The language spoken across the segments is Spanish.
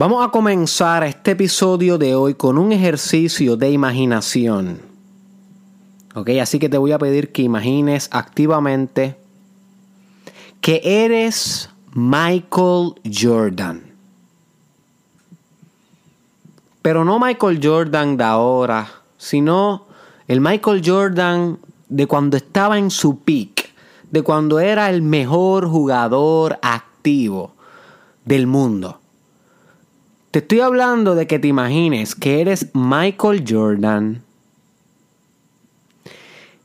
Vamos a comenzar este episodio de hoy con un ejercicio de imaginación. Ok, así que te voy a pedir que imagines activamente que eres Michael Jordan. Pero no Michael Jordan de ahora, sino el Michael Jordan de cuando estaba en su peak, de cuando era el mejor jugador activo del mundo. Te estoy hablando de que te imagines que eres Michael Jordan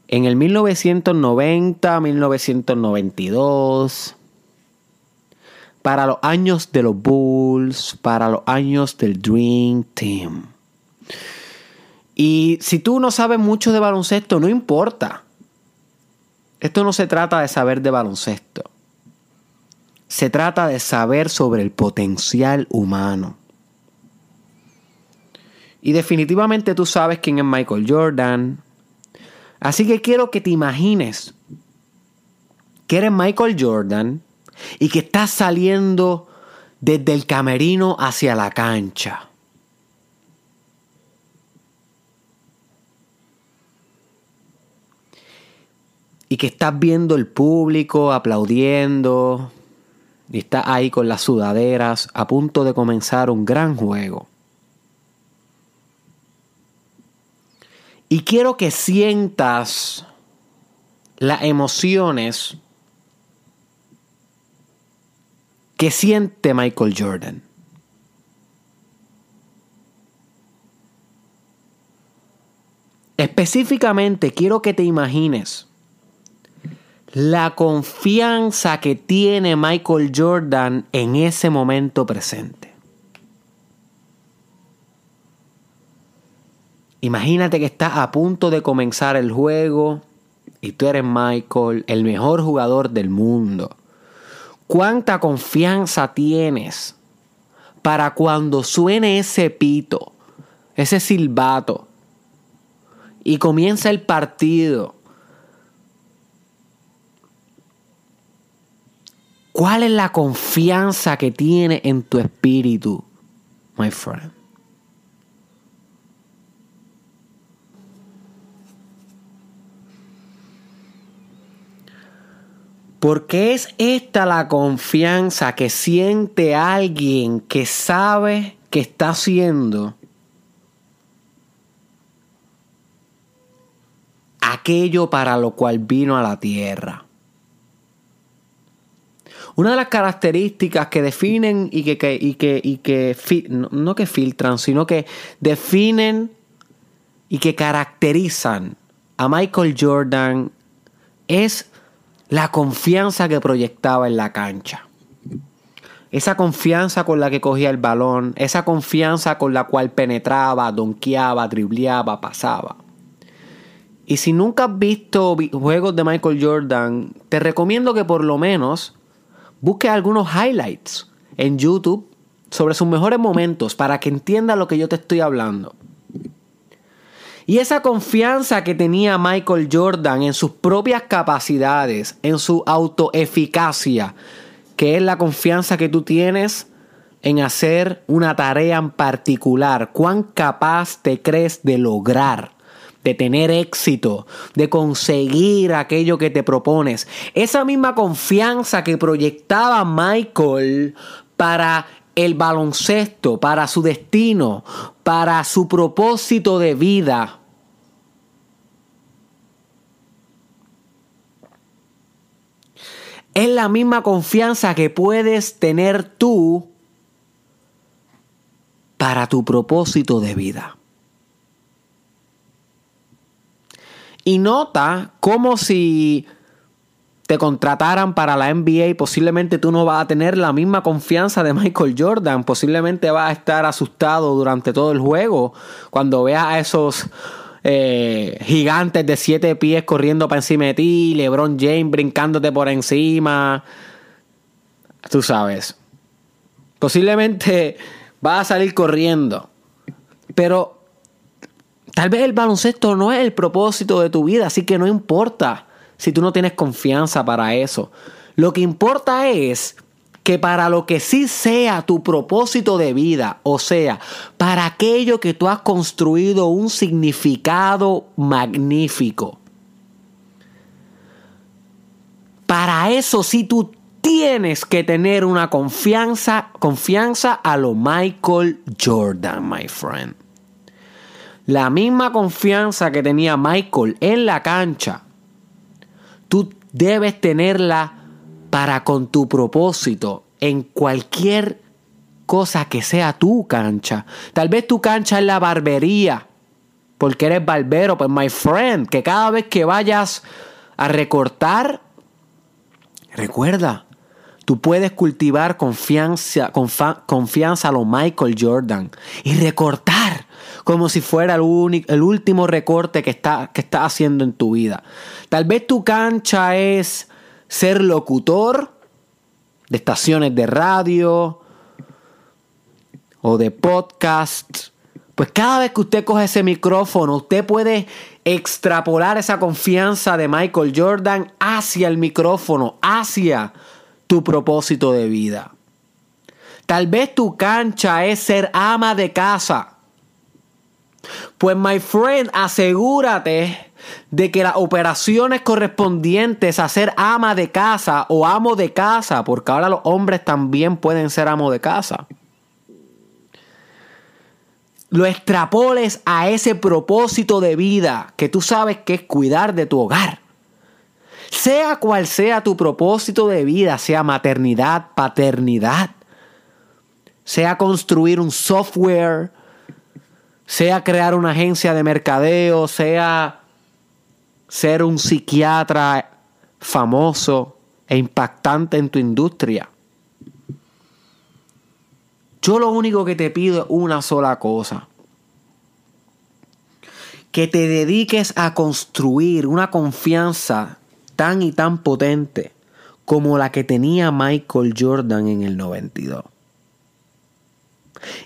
en el 1990, 1992, para los años de los Bulls, para los años del Dream Team. Y si tú no sabes mucho de baloncesto, no importa. Esto no se trata de saber de baloncesto. Se trata de saber sobre el potencial humano. Y definitivamente tú sabes quién es Michael Jordan. Así que quiero que te imagines que eres Michael Jordan y que estás saliendo desde el camerino hacia la cancha. Y que estás viendo el público aplaudiendo y estás ahí con las sudaderas a punto de comenzar un gran juego. Y quiero que sientas las emociones que siente Michael Jordan. Específicamente quiero que te imagines la confianza que tiene Michael Jordan en ese momento presente. Imagínate que estás a punto de comenzar el juego y tú eres Michael, el mejor jugador del mundo. ¿Cuánta confianza tienes para cuando suene ese pito, ese silbato y comienza el partido? ¿Cuál es la confianza que tiene en tu espíritu, my friend? Porque es esta la confianza que siente alguien que sabe que está haciendo aquello para lo cual vino a la tierra. Una de las características que definen y que, y que, y que no que filtran, sino que definen y que caracterizan a Michael Jordan es la confianza que proyectaba en la cancha. Esa confianza con la que cogía el balón, esa confianza con la cual penetraba, donkeaba, dribleaba, pasaba. Y si nunca has visto juegos de Michael Jordan, te recomiendo que por lo menos busques algunos highlights en YouTube sobre sus mejores momentos para que entiendas lo que yo te estoy hablando. Y esa confianza que tenía Michael Jordan en sus propias capacidades, en su autoeficacia, que es la confianza que tú tienes en hacer una tarea en particular, cuán capaz te crees de lograr, de tener éxito, de conseguir aquello que te propones. Esa misma confianza que proyectaba Michael para el baloncesto, para su destino, para su propósito de vida. Es la misma confianza que puedes tener tú para tu propósito de vida. Y nota como si te contrataran para la NBA, posiblemente tú no vas a tener la misma confianza de Michael Jordan. Posiblemente vas a estar asustado durante todo el juego cuando veas a esos eh, gigantes de siete pies corriendo para encima de ti, LeBron James brincándote por encima. Tú sabes. Posiblemente vas a salir corriendo. Pero tal vez el baloncesto no es el propósito de tu vida, así que no importa si tú no tienes confianza para eso. Lo que importa es que para lo que sí sea tu propósito de vida, o sea, para aquello que tú has construido un significado magnífico, para eso sí tú tienes que tener una confianza, confianza a lo Michael Jordan, my friend. La misma confianza que tenía Michael en la cancha, debes tenerla para con tu propósito en cualquier cosa que sea tu cancha. Tal vez tu cancha es la barbería, porque eres barbero, pues my friend, que cada vez que vayas a recortar, recuerda, tú puedes cultivar confianza, confianza a lo Michael Jordan y recortar como si fuera el, el último recorte que estás que está haciendo en tu vida. Tal vez tu cancha es ser locutor de estaciones de radio o de podcast. Pues cada vez que usted coge ese micrófono, usted puede extrapolar esa confianza de Michael Jordan hacia el micrófono, hacia tu propósito de vida. Tal vez tu cancha es ser ama de casa. Pues, my friend, asegúrate de que las operaciones correspondientes a ser ama de casa o amo de casa, porque ahora los hombres también pueden ser amo de casa, lo extrapoles a ese propósito de vida que tú sabes que es cuidar de tu hogar. Sea cual sea tu propósito de vida, sea maternidad, paternidad, sea construir un software, sea crear una agencia de mercadeo, sea ser un psiquiatra famoso e impactante en tu industria. Yo lo único que te pido es una sola cosa. Que te dediques a construir una confianza tan y tan potente como la que tenía Michael Jordan en el 92.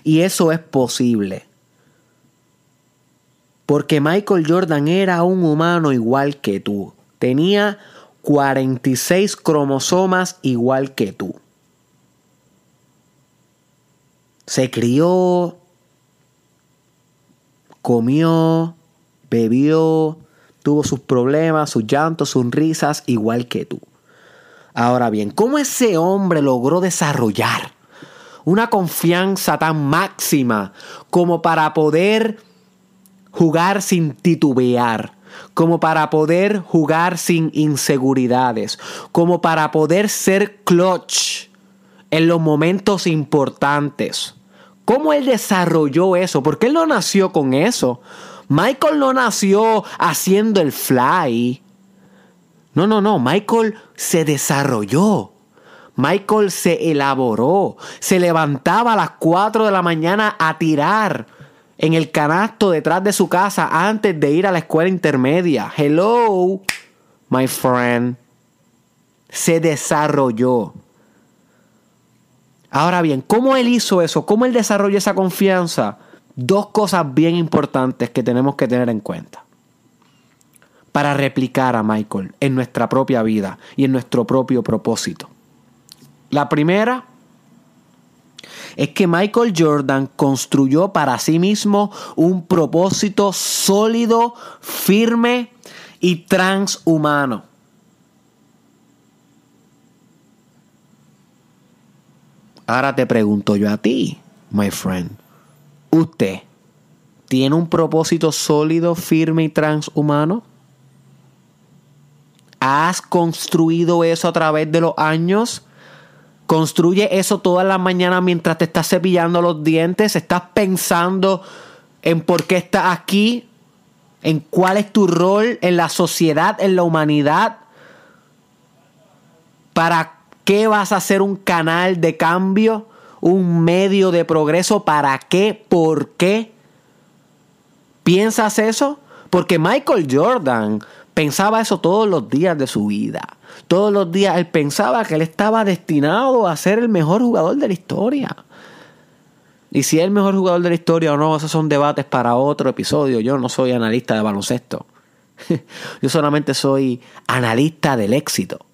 Y eso es posible porque Michael Jordan era un humano igual que tú. Tenía 46 cromosomas igual que tú. Se crió, comió, bebió, tuvo sus problemas, sus llantos, sus risas, igual que tú. Ahora bien, ¿cómo ese hombre logró desarrollar una confianza tan máxima como para poder jugar sin titubear, como para poder jugar sin inseguridades, como para poder ser clutch en los momentos importantes. ¿Cómo él desarrolló eso? Porque él no nació con eso. Michael no nació haciendo el fly. No, no, no. Michael se desarrolló. Michael se elaboró. Se levantaba a las 4 de la mañana a tirar en el canasto detrás de su casa antes de ir a la escuela intermedia. Hello, my friend. Se desarrolló. Ahora bien, ¿cómo él hizo eso? ¿Cómo él desarrolló esa confianza? Dos cosas bien importantes que tenemos que tener en cuenta para replicar a Michael en nuestra propia vida y en nuestro propio propósito. La primera es que Michael Jordan construyó para sí mismo un propósito sólido, firme y transhumano. Ahora te pregunto yo a ti, my friend. ¿Usted tiene un propósito sólido, firme y transhumano? ¿Has construido eso a través de los años? Construye eso todas las mañanas mientras te estás cepillando los dientes. Estás pensando en por qué estás aquí, en cuál es tu rol en la sociedad, en la humanidad. ¿Para qué vas a ser un canal de cambio? ¿Un medio de progreso? ¿Para qué? ¿Por qué? ¿Piensas eso? Porque Michael Jordan pensaba eso todos los días de su vida. Todos los días él pensaba que él estaba destinado a ser el mejor jugador de la historia. Y si es el mejor jugador de la historia o no, esos son debates para otro episodio. Yo no soy analista de baloncesto. Yo solamente soy analista del éxito.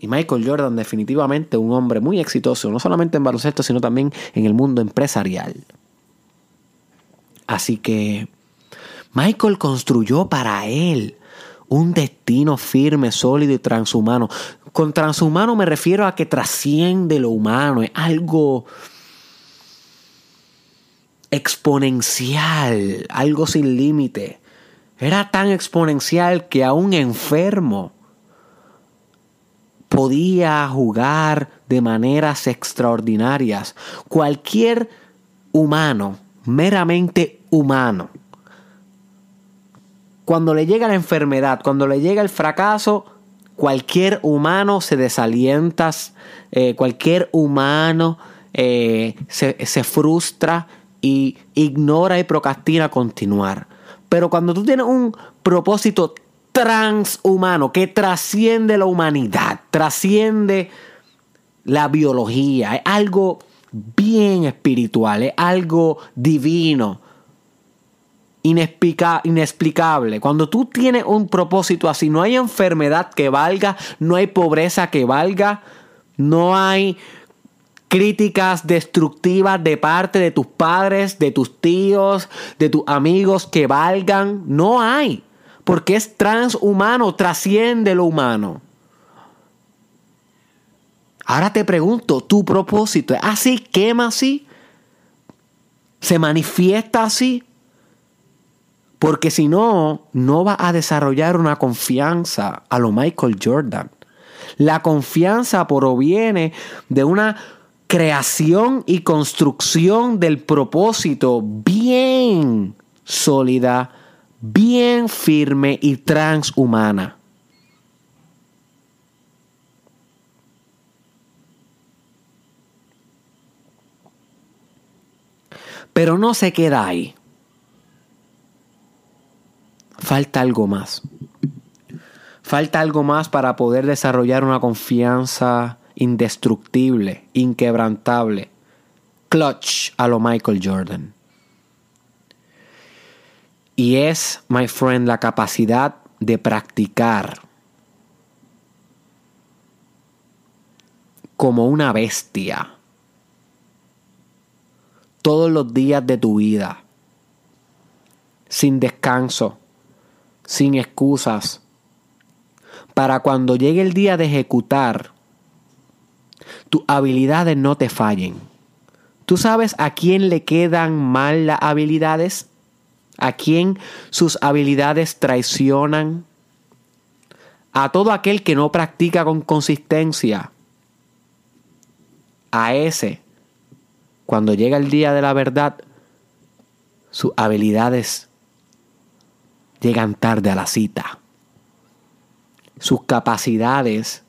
Y Michael Jordan definitivamente un hombre muy exitoso, no solamente en baloncesto, sino también en el mundo empresarial. Así que Michael construyó para él un destino firme, sólido y transhumano. Con transhumano me refiero a que trasciende lo humano, es algo exponencial, algo sin límite. Era tan exponencial que a un enfermo podía jugar de maneras extraordinarias. Cualquier humano, meramente humano, cuando le llega la enfermedad, cuando le llega el fracaso, cualquier humano se desalienta, eh, cualquier humano eh, se, se frustra y ignora y procrastina continuar. Pero cuando tú tienes un propósito transhumano que trasciende la humanidad, trasciende la biología, es algo bien espiritual, es algo divino, inexplicable. Cuando tú tienes un propósito así, no hay enfermedad que valga, no hay pobreza que valga, no hay críticas destructivas de parte de tus padres, de tus tíos, de tus amigos que valgan. No hay. Porque es transhumano, trasciende lo humano. Ahora te pregunto, ¿tu propósito es así? ¿Quema así? ¿Se manifiesta así? Porque si no, no va a desarrollar una confianza a lo Michael Jordan. La confianza proviene de una creación y construcción del propósito bien sólida, bien firme y transhumana. Pero no se queda ahí. Falta algo más. Falta algo más para poder desarrollar una confianza indestructible, inquebrantable, clutch a lo Michael Jordan. Y es, my friend, la capacidad de practicar como una bestia todos los días de tu vida, sin descanso, sin excusas, para cuando llegue el día de ejecutar tus habilidades no te fallen. ¿Tú sabes a quién le quedan mal las habilidades? ¿A quién sus habilidades traicionan? A todo aquel que no practica con consistencia. A ese, cuando llega el día de la verdad, sus habilidades llegan tarde a la cita. Sus capacidades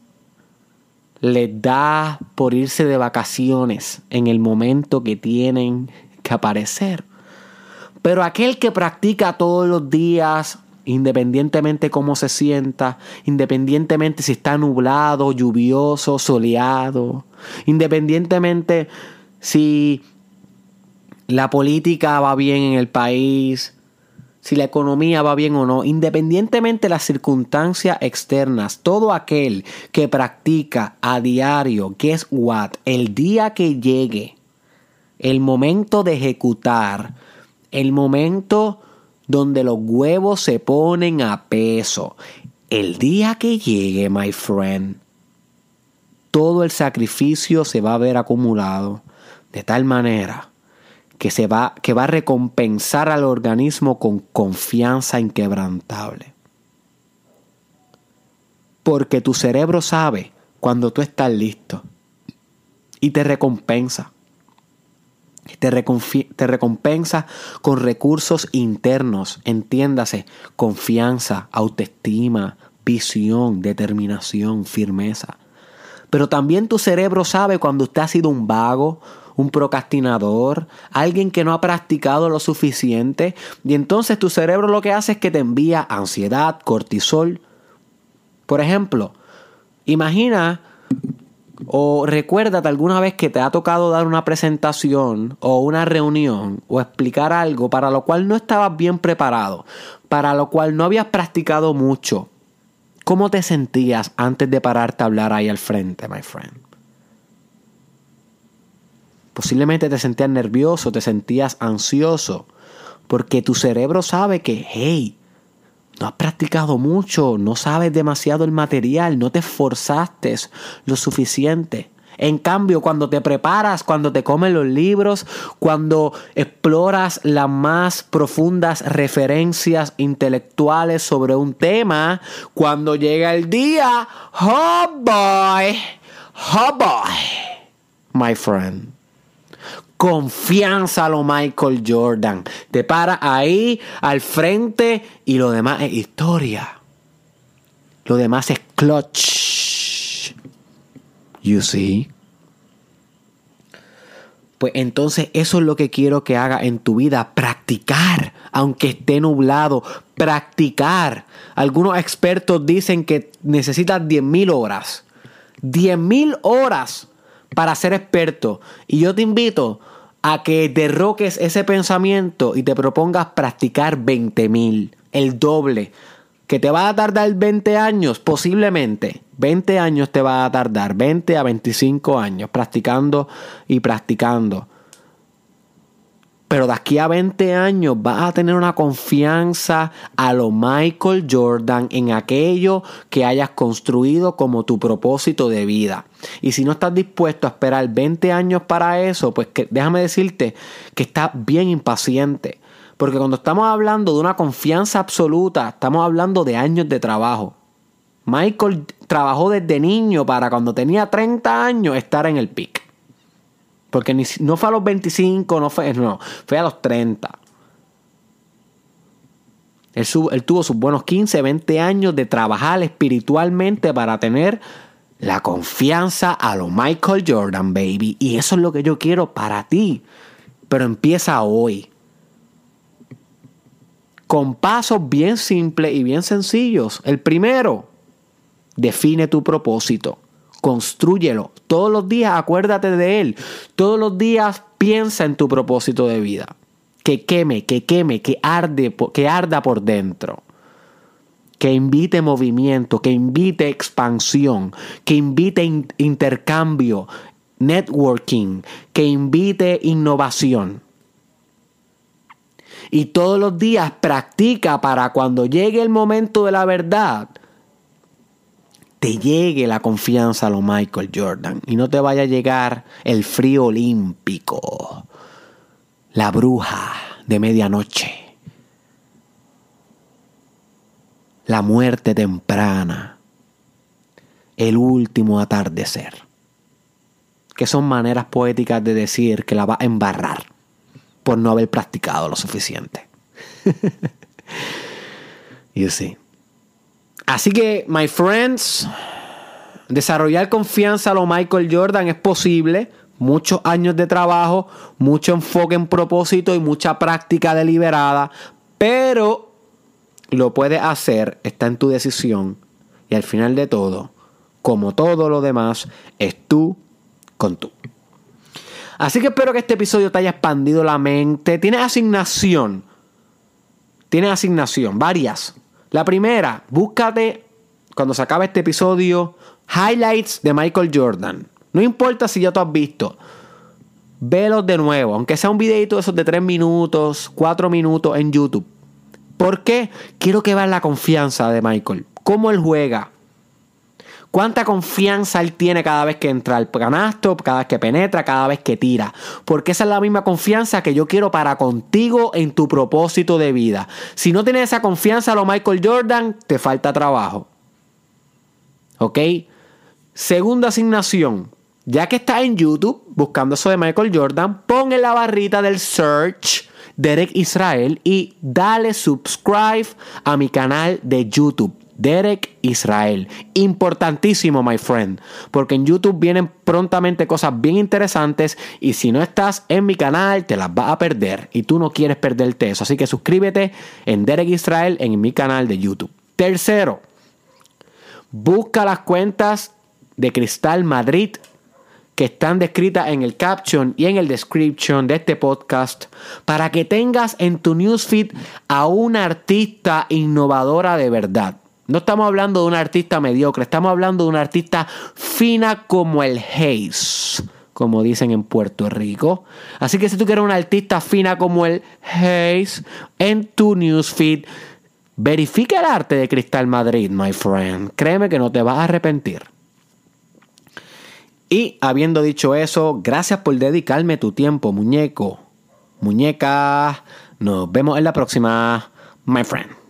les da por irse de vacaciones en el momento que tienen que aparecer. Pero aquel que practica todos los días, independientemente cómo se sienta, independientemente si está nublado, lluvioso, soleado, independientemente si la política va bien en el país, si la economía va bien o no, independientemente de las circunstancias externas, todo aquel que practica a diario, guess what, el día que llegue, el momento de ejecutar, el momento donde los huevos se ponen a peso, el día que llegue, my friend, todo el sacrificio se va a ver acumulado de tal manera que, se va, que va a recompensar al organismo con confianza inquebrantable. Porque tu cerebro sabe cuando tú estás listo y te recompensa. Te, te, recompensa con recursos internos, entiéndase, confianza, autoestima, visión, determinación, firmeza. Pero también tu cerebro sabe cuando usted ha sido un vago, un procrastinador, alguien que no ha practicado lo suficiente. Y entonces tu cerebro lo que hace es que te envía ansiedad, cortisol. Por ejemplo, imagina o recuérdate alguna vez que te ha tocado dar una presentación o una reunión o explicar algo para lo cual no estabas bien preparado, para lo cual no habías practicado mucho. ¿Cómo te sentías antes de pararte a hablar ahí al frente, my friend? Posiblemente te sentías nervioso, te sentías ansioso, porque tu cerebro sabe que, hey, no has practicado mucho, no sabes demasiado el material, no te esforzaste lo suficiente. En cambio, cuando te preparas, cuando te comen los libros, cuando exploras las más profundas referencias intelectuales sobre un tema, cuando llega el día, oh boy, oh boy, my friend. Confianza a lo Michael Jordan. Te para ahí al frente y lo demás es historia. Lo demás es clutch. You see? Pues entonces eso es lo que quiero que haga en tu vida, practicar, aunque esté nublado, practicar. Algunos expertos dicen que necesitas 10.000 horas. 10.000 horas para ser experto. Y yo te invito a que derroques ese pensamiento y te propongas practicar 20.000, el doble. ¿Que te va a tardar 20 años? Posiblemente. 20 años te va a tardar, 20 a 25 años, practicando y practicando. Pero de aquí a 20 años vas a tener una confianza a lo Michael Jordan en aquello que hayas construido como tu propósito de vida. Y si no estás dispuesto a esperar 20 años para eso, pues déjame decirte que estás bien impaciente. Porque cuando estamos hablando de una confianza absoluta, estamos hablando de años de trabajo. Michael trabajó desde niño para cuando tenía 30 años estar en el pic. Porque no fue a los 25, no fue, no, fue a los 30. Él, él, tuvo sus buenos 15, 20 años de trabajar espiritualmente para tener la confianza a lo Michael Jordan, baby. Y eso es lo que yo quiero para ti. Pero empieza hoy con pasos bien simples y bien sencillos. El primero, define tu propósito, construyelo. Todos los días acuérdate de él. Todos los días piensa en tu propósito de vida. Que queme, que queme, que arde, que arda por dentro. Que invite movimiento, que invite expansión, que invite intercambio, networking, que invite innovación y todos los días practica para cuando llegue el momento de la verdad, llegue la confianza a lo Michael Jordan y no te vaya a llegar el frío olímpico, la bruja de medianoche, la muerte temprana, el último atardecer, que son maneras poéticas de decir que la va a embarrar por no haber practicado lo suficiente. you see. Así que, my friends, desarrollar confianza a lo Michael Jordan es posible. Muchos años de trabajo, mucho enfoque en propósito y mucha práctica deliberada. Pero lo puedes hacer, está en tu decisión. Y al final de todo, como todo lo demás, es tú con tú. Así que espero que este episodio te haya expandido la mente. Tienes asignación. Tienes asignación, varias. La primera, búscate, cuando se acabe este episodio, highlights de Michael Jordan. No importa si ya tú has visto. Velos de nuevo, aunque sea un videito de esos de 3 minutos, 4 minutos en YouTube. ¿Por qué? Quiero que veas la confianza de Michael. Cómo él juega, cuánta confianza él tiene cada vez que entra al canasto, cada vez que penetra, cada vez que tira. Porque esa es la misma confianza que yo quiero para contigo en tu propósito de vida. Si no tienes esa confianza lo Michael Jordan, te falta trabajo. ¿Ok? Segunda asignación. Ya que estás en YouTube buscando eso de Michael Jordan, pon en la barrita del search Derek Israel y dale subscribe a mi canal de YouTube. Derek Israel. Importantísimo, my friend, porque en YouTube vienen prontamente cosas bien interesantes y si no estás en mi canal te las vas a perder y tú no quieres perderte eso. Así que suscríbete en Derek Israel en mi canal de YouTube. Tercero, busca las cuentas de Cristal Madrid que están descritas en el caption y en el description de este podcast para que tengas en tu newsfeed a una artista innovadora de verdad No estamos hablando de una artista mediocre, estamos hablando de una artista fina como el Haze, como dicen en Puerto Rico. Así que si tú quieres una artista fina como el Haze en tu newsfeed, verifica el arte de Cristal Madrid, my friend. Créeme que no te vas a arrepentir. Y habiendo dicho eso, gracias por dedicarme tu tiempo, muñeco. Muñeca, nos vemos en la próxima, my friend.